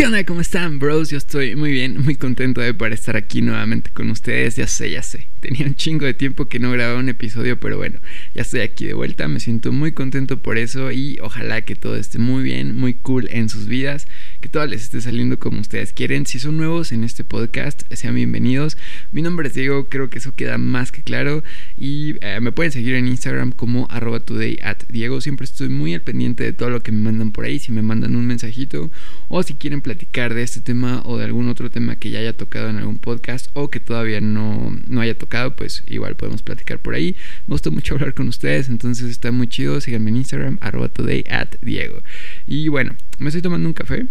¿Qué onda? ¿Cómo están, bros? Yo estoy muy bien, muy contento de poder estar aquí nuevamente con ustedes. Ya sé, ya sé. Tenía un chingo de tiempo que no grababa un episodio, pero bueno, ya estoy aquí de vuelta. Me siento muy contento por eso y ojalá que todo esté muy bien, muy cool en sus vidas, que todo les esté saliendo como ustedes quieren. Si son nuevos en este podcast, sean bienvenidos. Mi nombre es Diego, creo que eso queda más que claro. Y eh, me pueden seguir en Instagram como arroba today at Diego. Siempre estoy muy al pendiente de todo lo que me mandan por ahí. Si me mandan un mensajito o si quieren platicar de este tema o de algún otro tema que ya haya tocado en algún podcast o que todavía no, no haya tocado, pues igual podemos platicar por ahí. Me gusta mucho hablar con ustedes, entonces está muy chido. Síganme en Instagram, arroba today at Diego. Y bueno, me estoy tomando un café.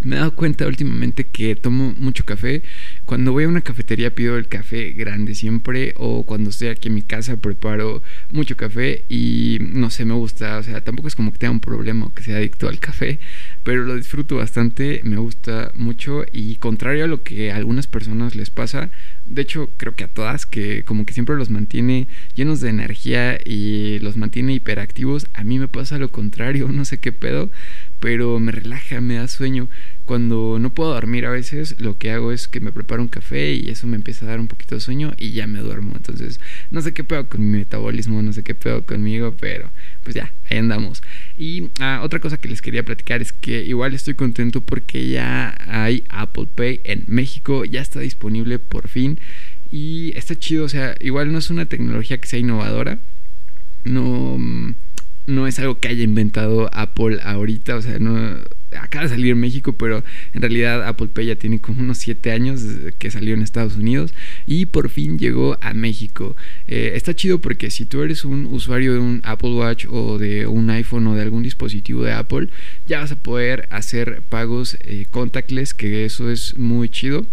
Me he dado cuenta últimamente que tomo mucho café. Cuando voy a una cafetería pido el café grande siempre o cuando estoy aquí en mi casa preparo mucho café y no sé, me gusta. O sea, tampoco es como que tenga un problema que sea adicto al café, pero lo disfruto bastante, me gusta mucho y contrario a lo que a algunas personas les pasa, de hecho creo que a todas, que como que siempre los mantiene llenos de energía y los mantiene hiperactivos, a mí me pasa lo contrario, no sé qué pedo pero me relaja, me da sueño. Cuando no puedo dormir a veces, lo que hago es que me preparo un café y eso me empieza a dar un poquito de sueño y ya me duermo. Entonces, no sé qué pedo con mi metabolismo, no sé qué pedo conmigo, pero pues ya, ahí andamos. Y ah, otra cosa que les quería platicar es que igual estoy contento porque ya hay Apple Pay en México, ya está disponible por fin y está chido, o sea, igual no es una tecnología que sea innovadora, no mm, no es algo que haya inventado Apple ahorita, o sea, no acaba de salir en México, pero en realidad Apple Pay ya tiene como unos 7 años que salió en Estados Unidos y por fin llegó a México. Eh, está chido porque si tú eres un usuario de un Apple Watch o de un iPhone o de algún dispositivo de Apple, ya vas a poder hacer pagos eh, contactless, que eso es muy chido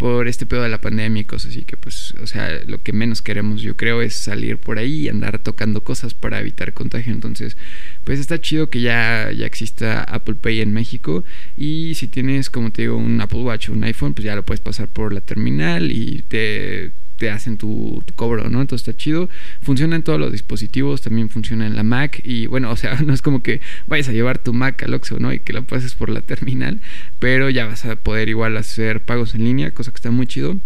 por este pedo de la pandemia y cosas así que pues, o sea, lo que menos queremos yo creo es salir por ahí y andar tocando cosas para evitar contagio. Entonces, pues está chido que ya, ya exista Apple Pay en México y si tienes, como te digo, un Apple Watch o un iPhone, pues ya lo puedes pasar por la terminal y te te hacen tu, cobro, ¿no? Entonces está chido. Funciona en todos los dispositivos, también funciona en la Mac. Y bueno, o sea, no es como que vayas a llevar tu Mac al Oxxo, ¿no? Y que la pases por la terminal. Pero ya vas a poder igual hacer pagos en línea, cosa que está muy chido.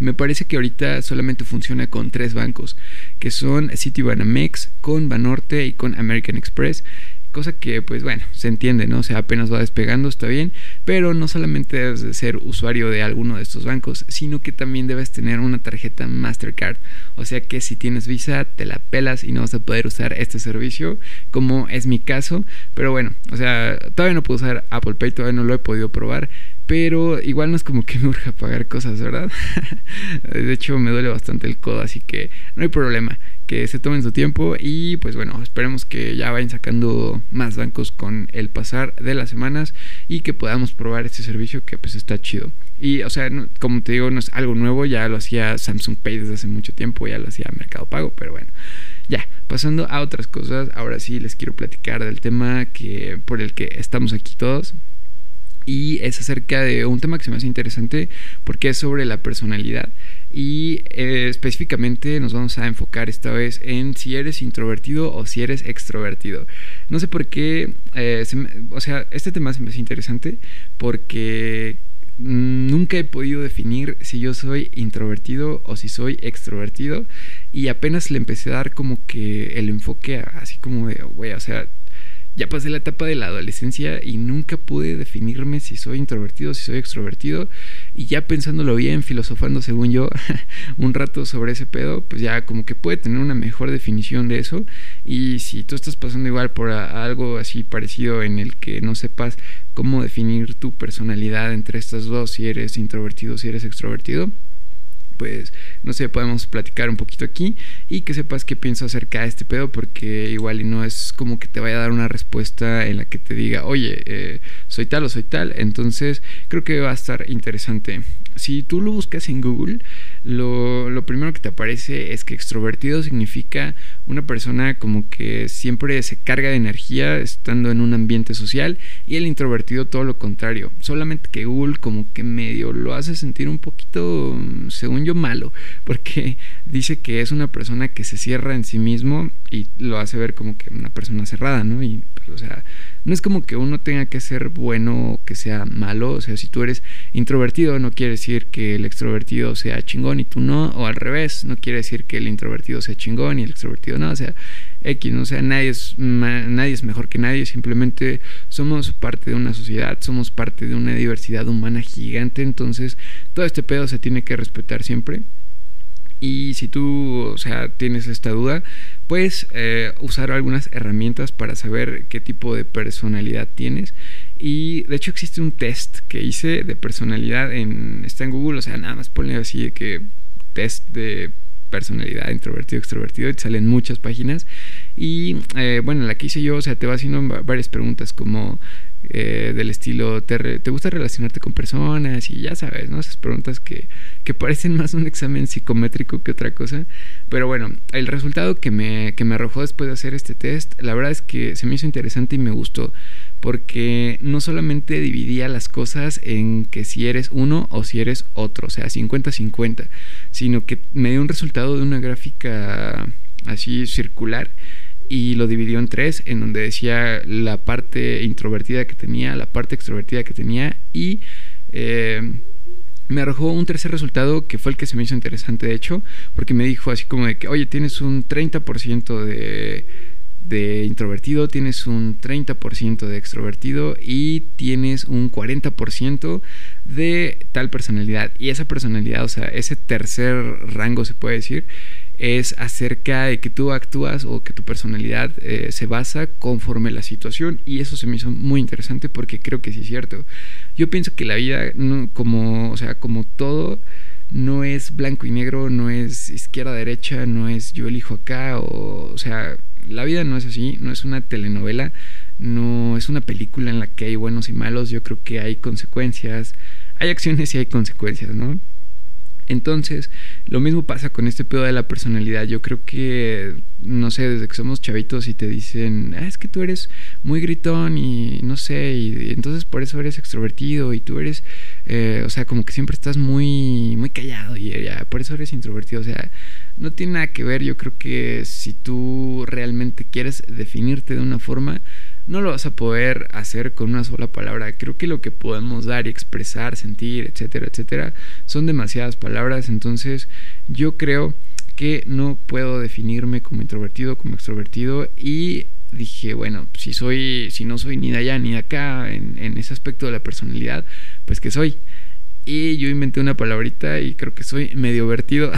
Me parece que ahorita solamente funciona con tres bancos, que son Citibanamex, con Banorte y con American Express cosa que pues bueno, se entiende, ¿no? O sea, apenas va despegando, está bien, pero no solamente debes de ser usuario de alguno de estos bancos, sino que también debes tener una tarjeta Mastercard, o sea que si tienes Visa, te la pelas y no vas a poder usar este servicio, como es mi caso, pero bueno, o sea, todavía no puedo usar Apple Pay, todavía no lo he podido probar, pero igual no es como que me urja pagar cosas, ¿verdad? de hecho, me duele bastante el codo, así que no hay problema que se tomen su tiempo y pues bueno, esperemos que ya vayan sacando más bancos con el pasar de las semanas y que podamos probar este servicio que pues está chido. Y o sea, como te digo, no es algo nuevo, ya lo hacía Samsung Pay desde hace mucho tiempo, ya lo hacía Mercado Pago, pero bueno. Ya, pasando a otras cosas, ahora sí les quiero platicar del tema que por el que estamos aquí todos, y es acerca de un tema que se me hace interesante porque es sobre la personalidad y eh, específicamente nos vamos a enfocar esta vez en si eres introvertido o si eres extrovertido. No sé por qué, eh, o sea, este tema se me hace interesante porque nunca he podido definir si yo soy introvertido o si soy extrovertido y apenas le empecé a dar como que el enfoque así como de, güey, o sea, ya pasé la etapa de la adolescencia y nunca pude definirme si soy introvertido, o si soy extrovertido. Y ya pensándolo bien, filosofando según yo un rato sobre ese pedo, pues ya como que puede tener una mejor definición de eso. Y si tú estás pasando igual por algo así parecido en el que no sepas cómo definir tu personalidad entre estas dos, si eres introvertido, si eres extrovertido, pues no sé, podemos platicar un poquito aquí y que sepas qué pienso acerca de este pedo porque igual y no es como que te vaya a dar una respuesta en la que te diga, oye, eh, soy tal o soy tal, entonces creo que va a estar interesante. Si tú lo buscas en Google, lo, lo, primero que te aparece es que extrovertido significa una persona como que siempre se carga de energía estando en un ambiente social y el introvertido todo lo contrario. Solamente que Google como que medio lo hace sentir un poquito, según yo, malo, porque dice que es una persona que se cierra en sí mismo y lo hace ver como que una persona cerrada, ¿no? Y pues, o sea, no es como que uno tenga que ser bueno o que sea malo, o sea, si tú eres introvertido no quiere decir que el extrovertido sea chingón y tú no, o al revés, no quiere decir que el introvertido sea chingón y el extrovertido no, o sea, X, ¿no? o sea, nadie es, nadie es mejor que nadie, simplemente somos parte de una sociedad, somos parte de una diversidad humana gigante, entonces todo este pedo se tiene que respetar siempre. Y si tú, o sea, tienes esta duda, puedes eh, usar algunas herramientas para saber qué tipo de personalidad tienes. Y de hecho existe un test que hice de personalidad en está en Google, o sea, nada más ponle así de que test de personalidad introvertido, extrovertido, y te salen muchas páginas. Y eh, bueno, la que hice yo, o sea, te va haciendo varias preguntas como eh, del estilo, ¿te, ¿te, gusta relacionarte con personas? Y ya sabes, ¿no? Esas preguntas que, que, parecen más un examen psicométrico que otra cosa. Pero bueno, el resultado que me, que me arrojó después de hacer este test, la verdad es que se me hizo interesante y me gustó. Porque no solamente dividía las cosas en que si eres uno o si eres otro, o sea, 50-50, sino que me dio un resultado de una gráfica así circular y lo dividió en tres, en donde decía la parte introvertida que tenía, la parte extrovertida que tenía y eh, me arrojó un tercer resultado que fue el que se me hizo interesante de hecho, porque me dijo así como de que, oye, tienes un 30% de, de introvertido, tienes un 30% de extrovertido y tienes un 40% de tal personalidad. Y esa personalidad, o sea, ese tercer rango se puede decir, es acerca de que tú actúas o que tu personalidad eh, se basa conforme la situación y eso se me hizo muy interesante porque creo que sí es cierto. Yo pienso que la vida no, como, o sea, como todo no es blanco y negro, no es izquierda derecha, no es yo elijo acá o, o sea, la vida no es así, no es una telenovela, no es una película en la que hay buenos y malos, yo creo que hay consecuencias, hay acciones y hay consecuencias, ¿no? Entonces, lo mismo pasa con este pedo de la personalidad. Yo creo que, no sé, desde que somos chavitos y te dicen, ah, es que tú eres muy gritón y no sé, y, entonces por eso eres extrovertido y tú eres, eh, o sea, como que siempre estás muy, muy callado y ya, por eso eres introvertido. O sea, no tiene nada que ver. Yo creo que si tú realmente quieres definirte de una forma, no lo vas a poder hacer con una sola palabra. Creo que lo que podemos dar y expresar, sentir, etcétera, etcétera, son demasiadas palabras. Entonces yo creo que no puedo definirme como introvertido, como extrovertido y dije, bueno, si soy, si no soy ni de allá ni de acá en, en ese aspecto de la personalidad, pues que soy. Y yo inventé una palabrita y creo que soy medio vertido.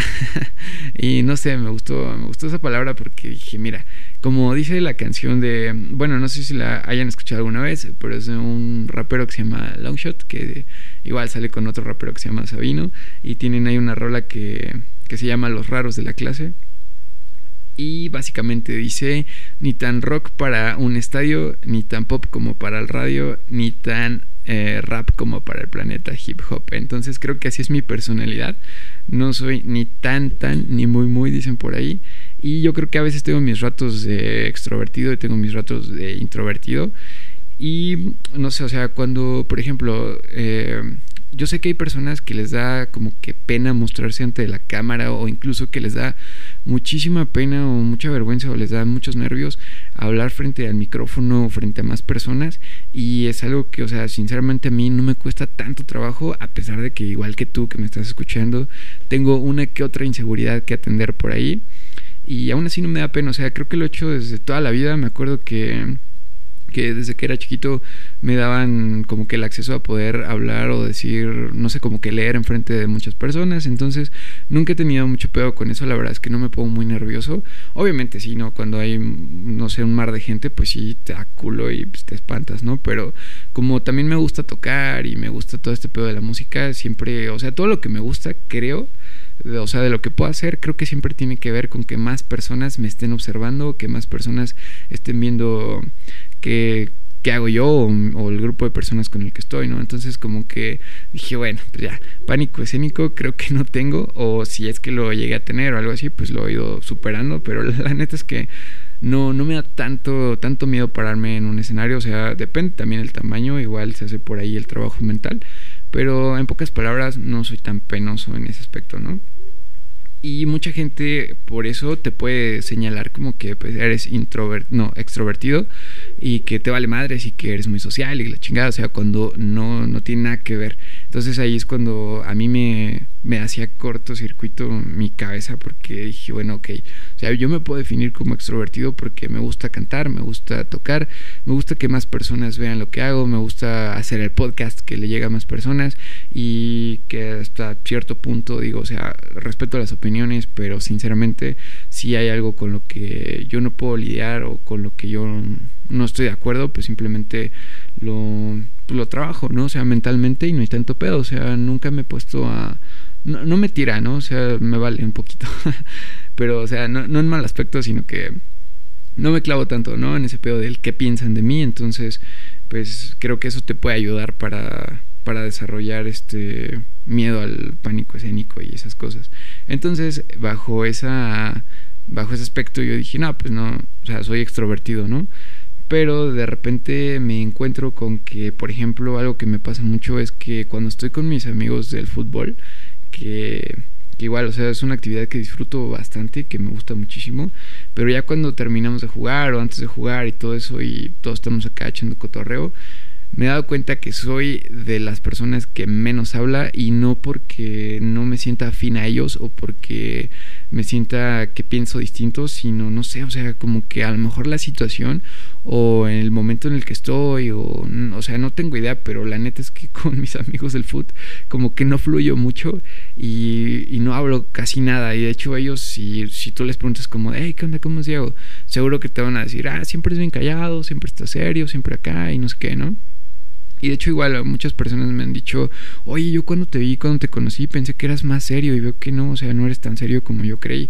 y no sé, me gustó, me gustó esa palabra porque dije, mira, como dice la canción de, bueno, no sé si la hayan escuchado alguna vez, pero es de un rapero que se llama Longshot, que igual sale con otro rapero que se llama Sabino, y tienen ahí una rola que, que se llama Los raros de la clase. Y básicamente dice, ni tan rock para un estadio, ni tan pop como para el radio, ni tan eh, rap como para el planeta hip hop. Entonces creo que así es mi personalidad. No soy ni tan, tan, ni muy, muy, dicen por ahí. Y yo creo que a veces tengo mis ratos de extrovertido y tengo mis ratos de introvertido. Y no sé, o sea, cuando, por ejemplo, eh, yo sé que hay personas que les da como que pena mostrarse ante la cámara o incluso que les da muchísima pena o mucha vergüenza o les da muchos nervios hablar frente al micrófono o frente a más personas y es algo que, o sea, sinceramente a mí no me cuesta tanto trabajo a pesar de que igual que tú que me estás escuchando, tengo una que otra inseguridad que atender por ahí y aún así no me da pena, o sea, creo que lo he hecho desde toda la vida, me acuerdo que que desde que era chiquito me daban como que el acceso a poder hablar o decir, no sé, como que leer enfrente de muchas personas. Entonces, nunca he tenido mucho pedo con eso. La verdad es que no me pongo muy nervioso. Obviamente, sí, ¿no? Cuando hay, no sé, un mar de gente, pues sí, te aculo y pues, te espantas, ¿no? Pero como también me gusta tocar y me gusta todo este pedo de la música, siempre, o sea, todo lo que me gusta, creo o sea, de lo que puedo hacer, creo que siempre tiene que ver con que más personas me estén observando, que más personas estén viendo que qué hago yo o, el grupo de personas con el que estoy, ¿no? Entonces como que dije, bueno, pues ya, pánico escénico creo que no tengo, o si es que lo llegué a tener o algo así, pues lo he ido superando, pero la, neta es que no, no me da tanto, tanto miedo pararme en un escenario, o sea, depende también el tamaño, igual se hace por ahí el trabajo mental, pero en pocas palabras no soy tan penoso en ese aspecto, ¿no? Y mucha gente por eso te puede señalar como que pues, eres introvert, no, extrovertido y que te vale madres y que eres muy social y la chingada, o sea, cuando no, no tiene nada que ver. Entonces ahí es cuando a mí me, me hacía cortocircuito mi cabeza porque dije, bueno, ok, o sea, yo me puedo definir como extrovertido porque me gusta cantar, me gusta tocar, me gusta que más personas vean lo que hago, me gusta hacer el podcast que le llega a más personas y que hasta cierto punto digo, o sea, respeto las opiniones, pero sinceramente si hay algo con lo que yo no puedo lidiar o con lo que yo no estoy de acuerdo, pues simplemente lo, lo trabajo, ¿no? O sea, mentalmente y no hay tanto pedo, o sea, nunca me he puesto a no, me tira, ¿no? O sea, me vale un poquito. Pero, o sea, no, no en mal aspecto, sino que no me clavo tanto, ¿no? En ese pedo del qué piensan de mí. Entonces, pues creo que eso te puede ayudar para, para desarrollar este miedo al pánico escénico y esas cosas. Entonces, bajo esa bajo ese aspecto yo dije, no, pues no, o sea, soy extrovertido, ¿no? Pero de repente me encuentro con que, por ejemplo, algo que me pasa mucho es que cuando estoy con mis amigos del fútbol, que, igual, o sea, es una actividad que disfruto bastante, que me gusta muchísimo, pero ya cuando terminamos de jugar o antes de jugar y todo eso y todos estamos acá echando cotorreo, me he dado cuenta que soy de las personas que menos habla y no porque no me sienta afín a ellos o porque me sienta que pienso distinto, sino no sé, o sea, como que a lo mejor la situación o en el momento en el que estoy o, o sea, no tengo idea, pero la neta es que con mis amigos del foot como que no fluyo mucho y, y no hablo casi nada y de hecho ellos si, si tú les preguntas como, hey, ¿qué onda? ¿Cómo es Diego? Seguro que te van a decir, ah, siempre es bien callado, siempre está serio, siempre acá y no sé qué, ¿no? Y de hecho igual muchas personas me han dicho, oye, yo cuando te vi, cuando te conocí, pensé que eras más serio y veo que no, o sea, no eres tan serio como yo creí.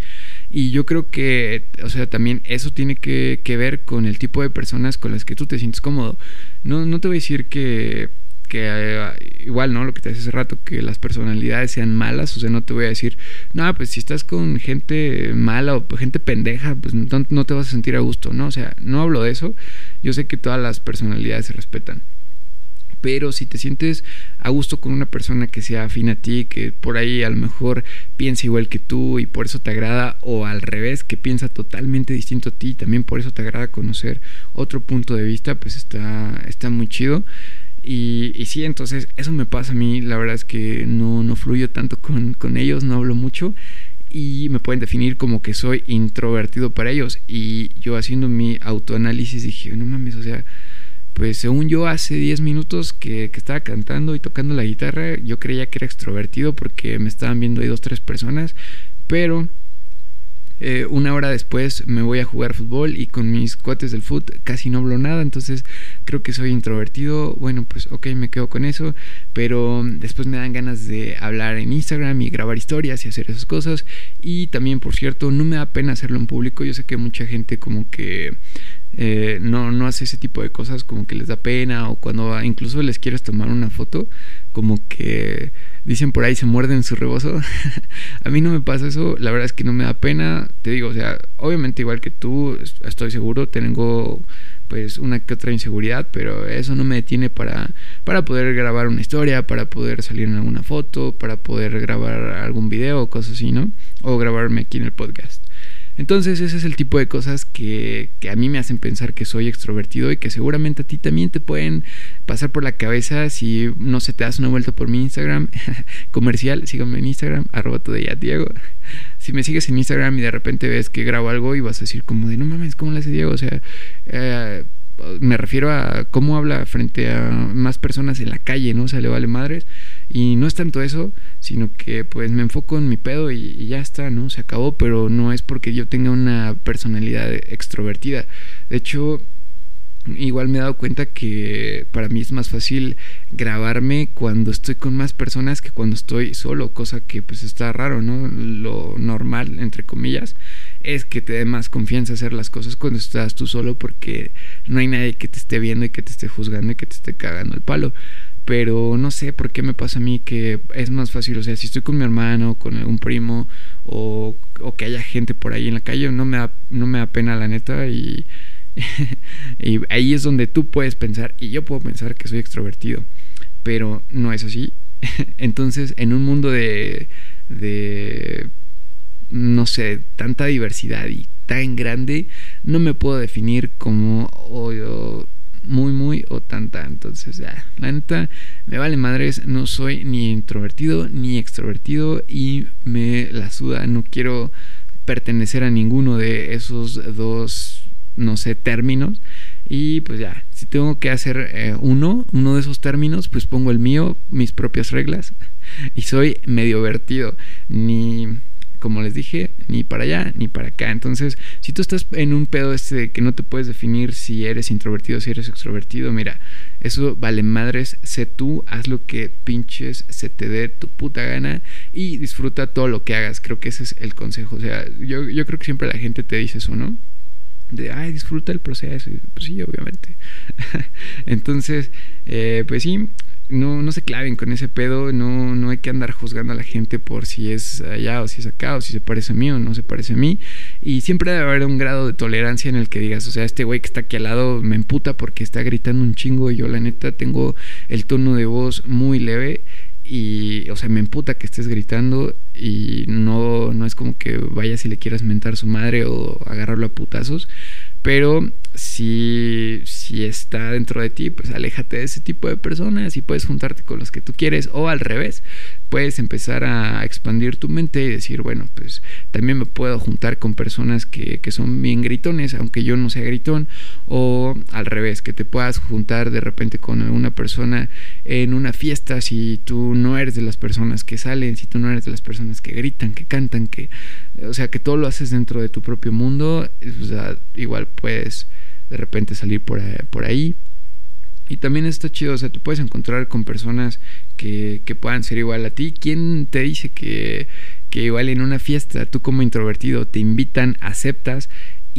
Y yo creo que, o sea, también eso tiene que, que ver con el tipo de personas con las que tú te sientes cómodo. No, no te voy a decir que, que eh, igual, ¿no? Lo que te hace hace rato, que las personalidades sean malas, o sea, no te voy a decir, no, pues si estás con gente mala o gente pendeja, pues no, no te vas a sentir a gusto, ¿no? O sea, no hablo de eso, yo sé que todas las personalidades se respetan pero si te sientes a gusto con una persona que sea afín a ti, que por ahí a lo mejor piensa igual que tú y por eso te agrada, o al revés, que piensa totalmente distinto a ti y también por eso te agrada conocer otro punto de vista, pues está, está muy chido. Y, y sí, entonces eso me pasa a mí, la verdad es que no, no fluyo tanto con, con ellos, no hablo mucho y me pueden definir como que soy introvertido para ellos. Y yo haciendo mi autoanálisis dije, no mames, o sea, pues según yo hace 10 minutos que, estaba cantando y tocando la guitarra, yo creía que era extrovertido porque me estaban viendo ahí dos, tres personas, pero eh, una hora después me voy a jugar fútbol y con mis cuates del fútbol casi no hablo nada, entonces creo que soy introvertido, bueno pues ok me quedo con eso, pero después me dan ganas de hablar en Instagram y grabar historias y hacer esas cosas. Y también por cierto no me da pena hacerlo en público, yo sé que mucha gente como que eh, no, no hace ese tipo de cosas como que les da pena o cuando incluso les quieres tomar una foto, como que dicen por ahí se muerden su rebozo. a mí no me pasa eso, la verdad es que no me da pena, te digo, o sea, obviamente igual que tú, estoy seguro, tengo pues una que otra inseguridad, pero eso no me detiene para, para poder grabar una historia, para poder salir en alguna foto, para poder grabar algún video cosas así, ¿no? O grabarme aquí en el podcast. Entonces ese es el tipo de cosas que, a mí me hacen pensar que soy extrovertido y que seguramente a ti también te pueden pasar por la cabeza si no se te das una vuelta por mi Instagram comercial, síganme en Instagram, arroba Diego. Si me sigues en Instagram y de repente ves que grabo algo y vas a decir como de no mames, ¿cómo le hace Diego? O sea, eh, me refiero a cómo habla frente a más personas en la calle, ¿no? O sea, le vale madres. Y no es tanto eso, sino que pues me enfoco en mi pedo y, ya está, ¿no? Se acabó, pero no es porque yo tenga una personalidad extrovertida. De hecho, igual me he dado cuenta que para mí es más fácil grabarme cuando estoy con más personas que cuando estoy solo, cosa que pues está raro, ¿no? Lo normal, entre comillas, es que te dé más confianza hacer las cosas cuando estás tú solo porque no hay nadie que te esté viendo y que te esté juzgando y que te esté cagando el palo. Pero no sé por qué me pasa a mí que es más fácil, o sea, si estoy con mi hermano, con algún primo o, que haya gente por ahí en la calle, no me da, no me da pena la neta y, ahí es donde tú puedes pensar y yo puedo pensar que soy extrovertido, pero no es así. Entonces, en un mundo de, de no sé, tanta diversidad y tan grande, no me puedo definir como muy, muy o tanta. Entonces, ya, la neta, me vale madres, no soy ni introvertido ni extrovertido y me la suda, no quiero pertenecer a ninguno de esos dos, no sé, términos. Y pues ya, si tengo que hacer eh, uno, uno de esos términos, pues pongo el mío, mis propias reglas. Y soy medio vertido. Ni como les dije, ni para allá ni para acá. Entonces, si tú estás en un pedo este que no te puedes definir si eres introvertido si eres extrovertido, mira, eso vale madres, sé tú, haz lo que pinches se te dé tu puta gana y disfruta todo lo que hagas. Creo que ese es el consejo. O sea, yo, yo creo que siempre la gente te dice eso, ¿no? de, ay, disfruta el proceso. Pues sí, obviamente. Entonces, eh, pues sí, no, no se claven con ese pedo, no, no hay que andar juzgando a la gente por si es allá o si es acá, o si se parece a mí o no se parece a mí. Y siempre debe haber un grado de tolerancia en el que digas, o sea, este güey que está aquí al lado me emputa porque está gritando un chingo y yo la neta tengo el tono de voz muy leve y, o sea, me emputa que estés gritando y no, no es como que vayas y le quieras mentar a su madre o agarrarlo a putazos, pero si, si está dentro de ti, pues aléjate de ese tipo de personas y puedes juntarte con los que tú quieres o al revés, puedes empezar a expandir tu mente y decir, bueno, pues también me puedo juntar con personas que, que son bien gritones, aunque yo no sea gritón, o al revés, que te puedas juntar de repente con una persona en una fiesta si tú no eres de las personas que salen, si tú no eres de las personas que gritan, que cantan, que, o sea, que todo lo haces dentro de tu propio mundo, o sea, igual puedes de repente salir por ahí, por ahí. Y también está chido, o sea, tú puedes encontrar con personas que, que puedan ser igual a ti. ¿Quién te dice que, que igual en una fiesta tú como introvertido te invitan, aceptas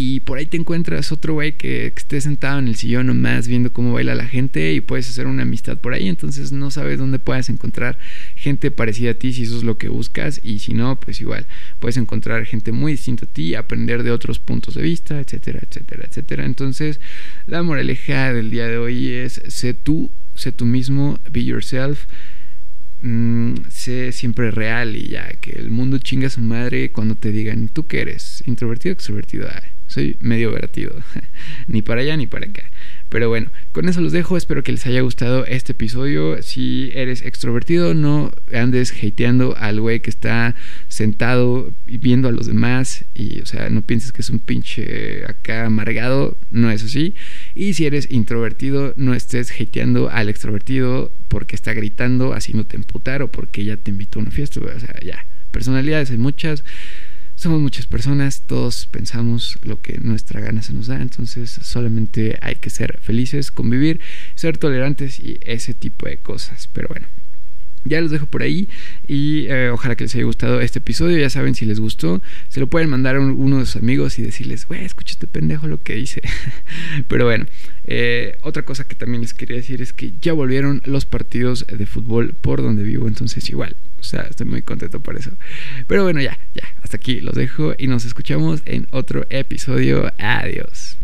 y por ahí te encuentras otro güey que, esté sentado en el sillón nomás viendo cómo baila la gente y puedes hacer una amistad por ahí, entonces no sabes dónde puedes encontrar gente parecida a ti si eso es lo que buscas y si no, pues igual puedes encontrar gente muy distinta a ti, aprender de otros puntos de vista, etcétera, etcétera, etcétera. Entonces, la moraleja del día de hoy es sé tú, sé tú mismo, be yourself. Mm, sé siempre real y ya que el mundo chinga a su madre cuando te digan tú qué eres introvertido o extrovertido soy medio vertido, ni para allá ni para acá. Pero bueno, con eso los dejo. Espero que les haya gustado este episodio. Si eres extrovertido, no andes hateando al güey que está sentado y viendo a los demás. Y, o sea, no pienses que es un pinche acá amargado. No es así. Y si eres introvertido, no estés hateando al extrovertido porque está gritando, haciéndote emputar o porque ya te invitó a una fiesta. O sea, ya. Personalidades hay muchas somos muchas personas, todos pensamos lo que nuestra gana se nos da, entonces solamente hay que ser felices, convivir, ser tolerantes y ese tipo de cosas. Pero bueno, ya los dejo por ahí y eh, ojalá que les haya gustado este episodio. Ya saben, si les gustó, se lo pueden mandar a uno de sus amigos y decirles, güey, escucha este pendejo lo que dice. Pero bueno, eh, otra cosa que también les quería decir es que ya volvieron los partidos de fútbol por donde vivo, entonces igual, o sea, estoy muy contento por eso. Pero bueno, ya, ya, hasta aquí los dejo y nos escuchamos en otro episodio. Adiós.